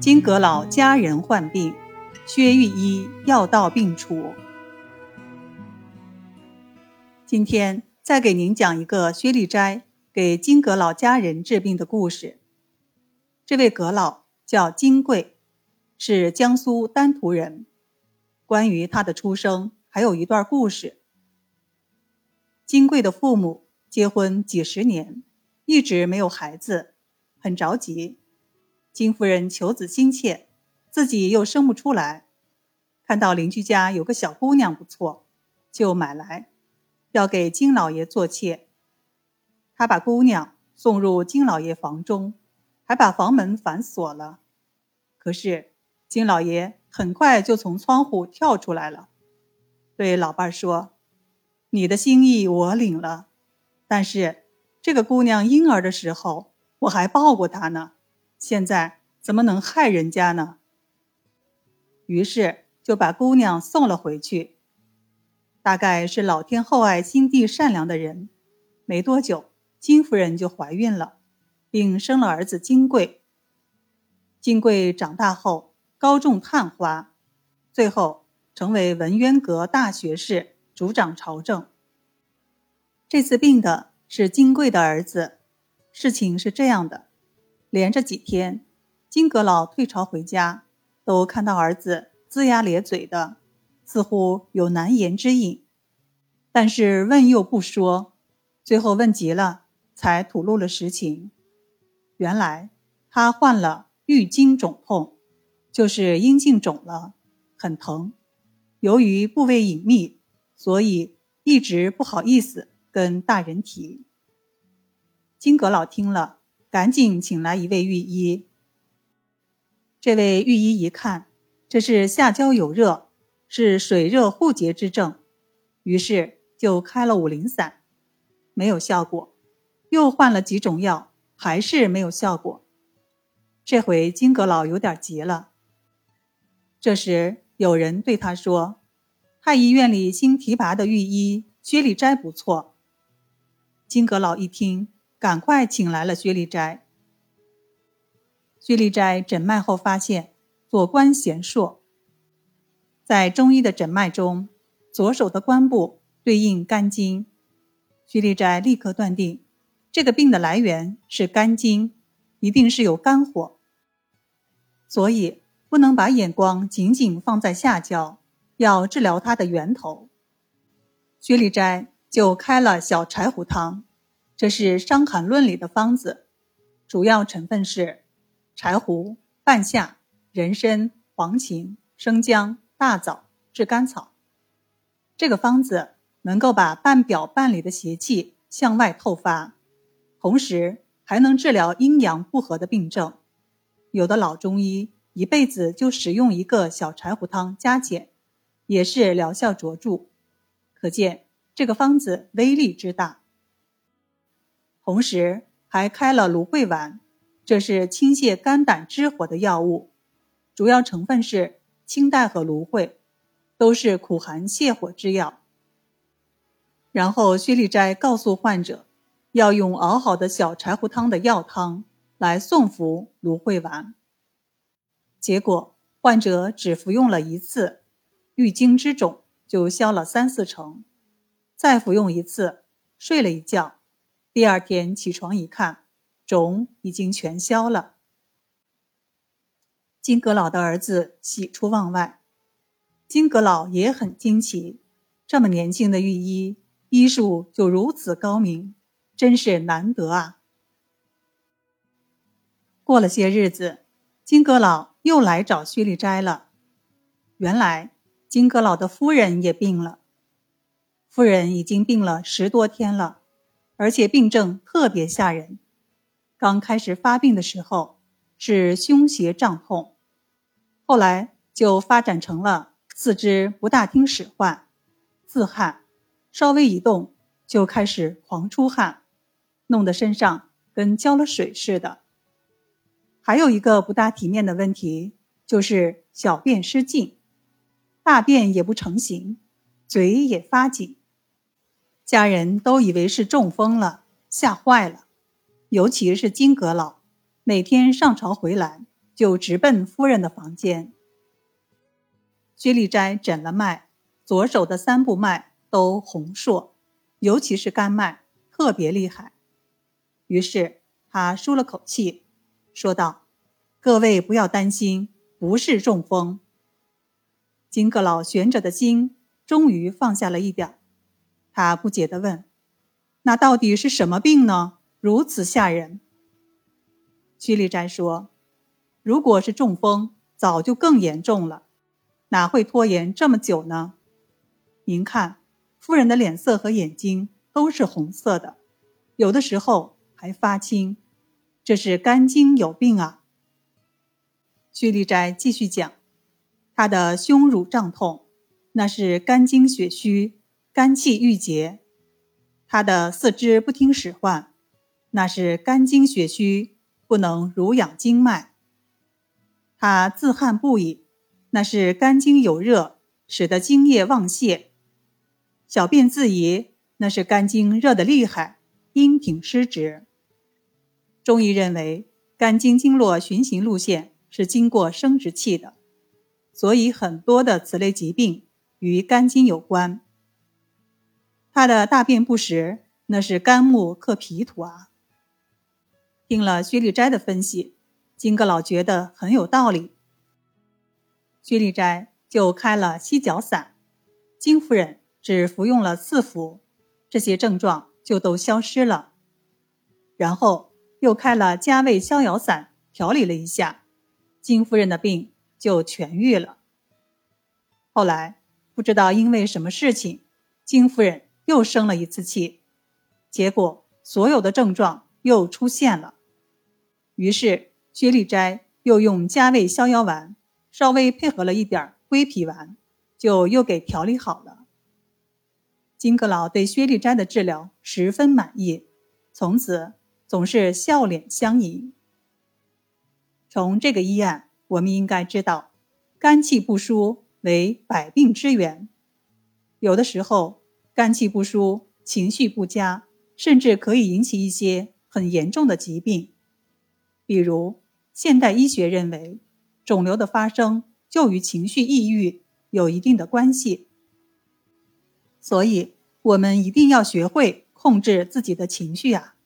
金阁老家人患病，薛御医药到病除。今天再给您讲一个薛立斋给金阁老家人治病的故事。这位阁老叫金贵，是江苏丹徒人。关于他的出生，还有一段故事。金贵的父母结婚几十年，一直没有孩子，很着急。金夫人求子心切，自己又生不出来，看到邻居家有个小姑娘不错，就买来，要给金老爷做妾。他把姑娘送入金老爷房中，还把房门反锁了。可是金老爷很快就从窗户跳出来了，对老伴儿说：“你的心意我领了，但是这个姑娘婴儿的时候，我还抱过她呢。”现在怎么能害人家呢？于是就把姑娘送了回去。大概是老天厚爱、心地善良的人，没多久，金夫人就怀孕了，并生了儿子金贵。金贵长大后高中探花，最后成为文渊阁大学士，主掌朝政。这次病的是金贵的儿子。事情是这样的。连着几天，金阁老退朝回家，都看到儿子龇牙咧嘴的，似乎有难言之隐。但是问又不说，最后问急了，才吐露了实情。原来他患了郁经肿痛，就是阴茎肿了，很疼。由于部位隐秘，所以一直不好意思跟大人提。金阁老听了。赶紧请来一位御医。这位御医一看，这是下焦有热，是水热互结之症，于是就开了五苓散，没有效果。又换了几种药，还是没有效果。这回金阁老有点急了。这时有人对他说：“太医院里新提拔的御医薛立斋不错。”金阁老一听。赶快请来了薛立斋。薛立斋诊脉后发现左关弦硕，在中医的诊脉中，左手的关部对应肝经。薛立斋立刻断定，这个病的来源是肝经，一定是有肝火，所以不能把眼光仅仅放在下焦，要治疗它的源头。薛立斋就开了小柴胡汤。这是《伤寒论》里的方子，主要成分是柴胡、半夏、人参、黄芩、生姜、大枣、炙甘草。这个方子能够把半表半里的邪气向外透发，同时还能治疗阴阳不和的病症。有的老中医一辈子就使用一个小柴胡汤加减，也是疗效卓著，可见这个方子威力之大。同时还开了芦荟丸，这是清泻肝胆之火的药物，主要成分是青黛和芦荟，都是苦寒泻火之药。然后薛立斋告诉患者，要用熬好的小柴胡汤的药汤来送服芦荟丸。结果患者只服用了一次，郁经之肿就消了三四成，再服用一次，睡了一觉。第二天起床一看，肿已经全消了。金阁老的儿子喜出望外，金阁老也很惊奇，这么年轻的御医，医术就如此高明，真是难得啊！过了些日子，金阁老又来找薛立斋了。原来金阁老的夫人也病了，夫人已经病了十多天了。而且病症特别吓人，刚开始发病的时候是胸胁胀痛，后来就发展成了四肢不大听使唤、自汗，稍微一动就开始狂出汗，弄得身上跟浇了水似的。还有一个不大体面的问题就是小便失禁，大便也不成形，嘴也发紧。家人都以为是中风了，吓坏了。尤其是金阁老，每天上朝回来就直奔夫人的房间。薛丽斋诊了脉，左手的三部脉都红硕，尤其是肝脉特别厉害。于是他舒了口气，说道：“各位不要担心，不是中风。”金阁老悬着的心终于放下了一点儿，他不解地问：“那到底是什么病呢？如此吓人？”屈立斋说：“如果是中风，早就更严重了，哪会拖延这么久呢？您看，夫人的脸色和眼睛都是红色的，有的时候。”还发青，这是肝经有病啊。屈立斋继续讲，他的胸乳胀痛，那是肝经血虚，肝气郁结；他的四肢不听使唤，那是肝经血虚，不能濡养经脉；他自汗不已，那是肝经有热，使得精液旺泄；小便自遗，那是肝经热得厉害，阴挺失职。中医认为，肝经经络循行路线是经过生殖器的，所以很多的此类疾病与肝经有关。他的大便不实，那是肝木克脾土啊。听了薛立斋的分析，金阁老觉得很有道理。薛立斋就开了犀角散，金夫人只服用了四服，这些症状就都消失了。然后。又开了加味逍遥散，调理了一下，金夫人的病就痊愈了。后来不知道因为什么事情，金夫人又生了一次气，结果所有的症状又出现了。于是薛立斋又用加味逍遥丸，稍微配合了一点归脾丸，就又给调理好了。金阁老对薛立斋的治疗十分满意，从此。总是笑脸相迎。从这个医案，我们应该知道，肝气不舒为百病之源。有的时候，肝气不舒、情绪不佳，甚至可以引起一些很严重的疾病。比如，现代医学认为，肿瘤的发生就与情绪抑郁有一定的关系。所以，我们一定要学会控制自己的情绪啊。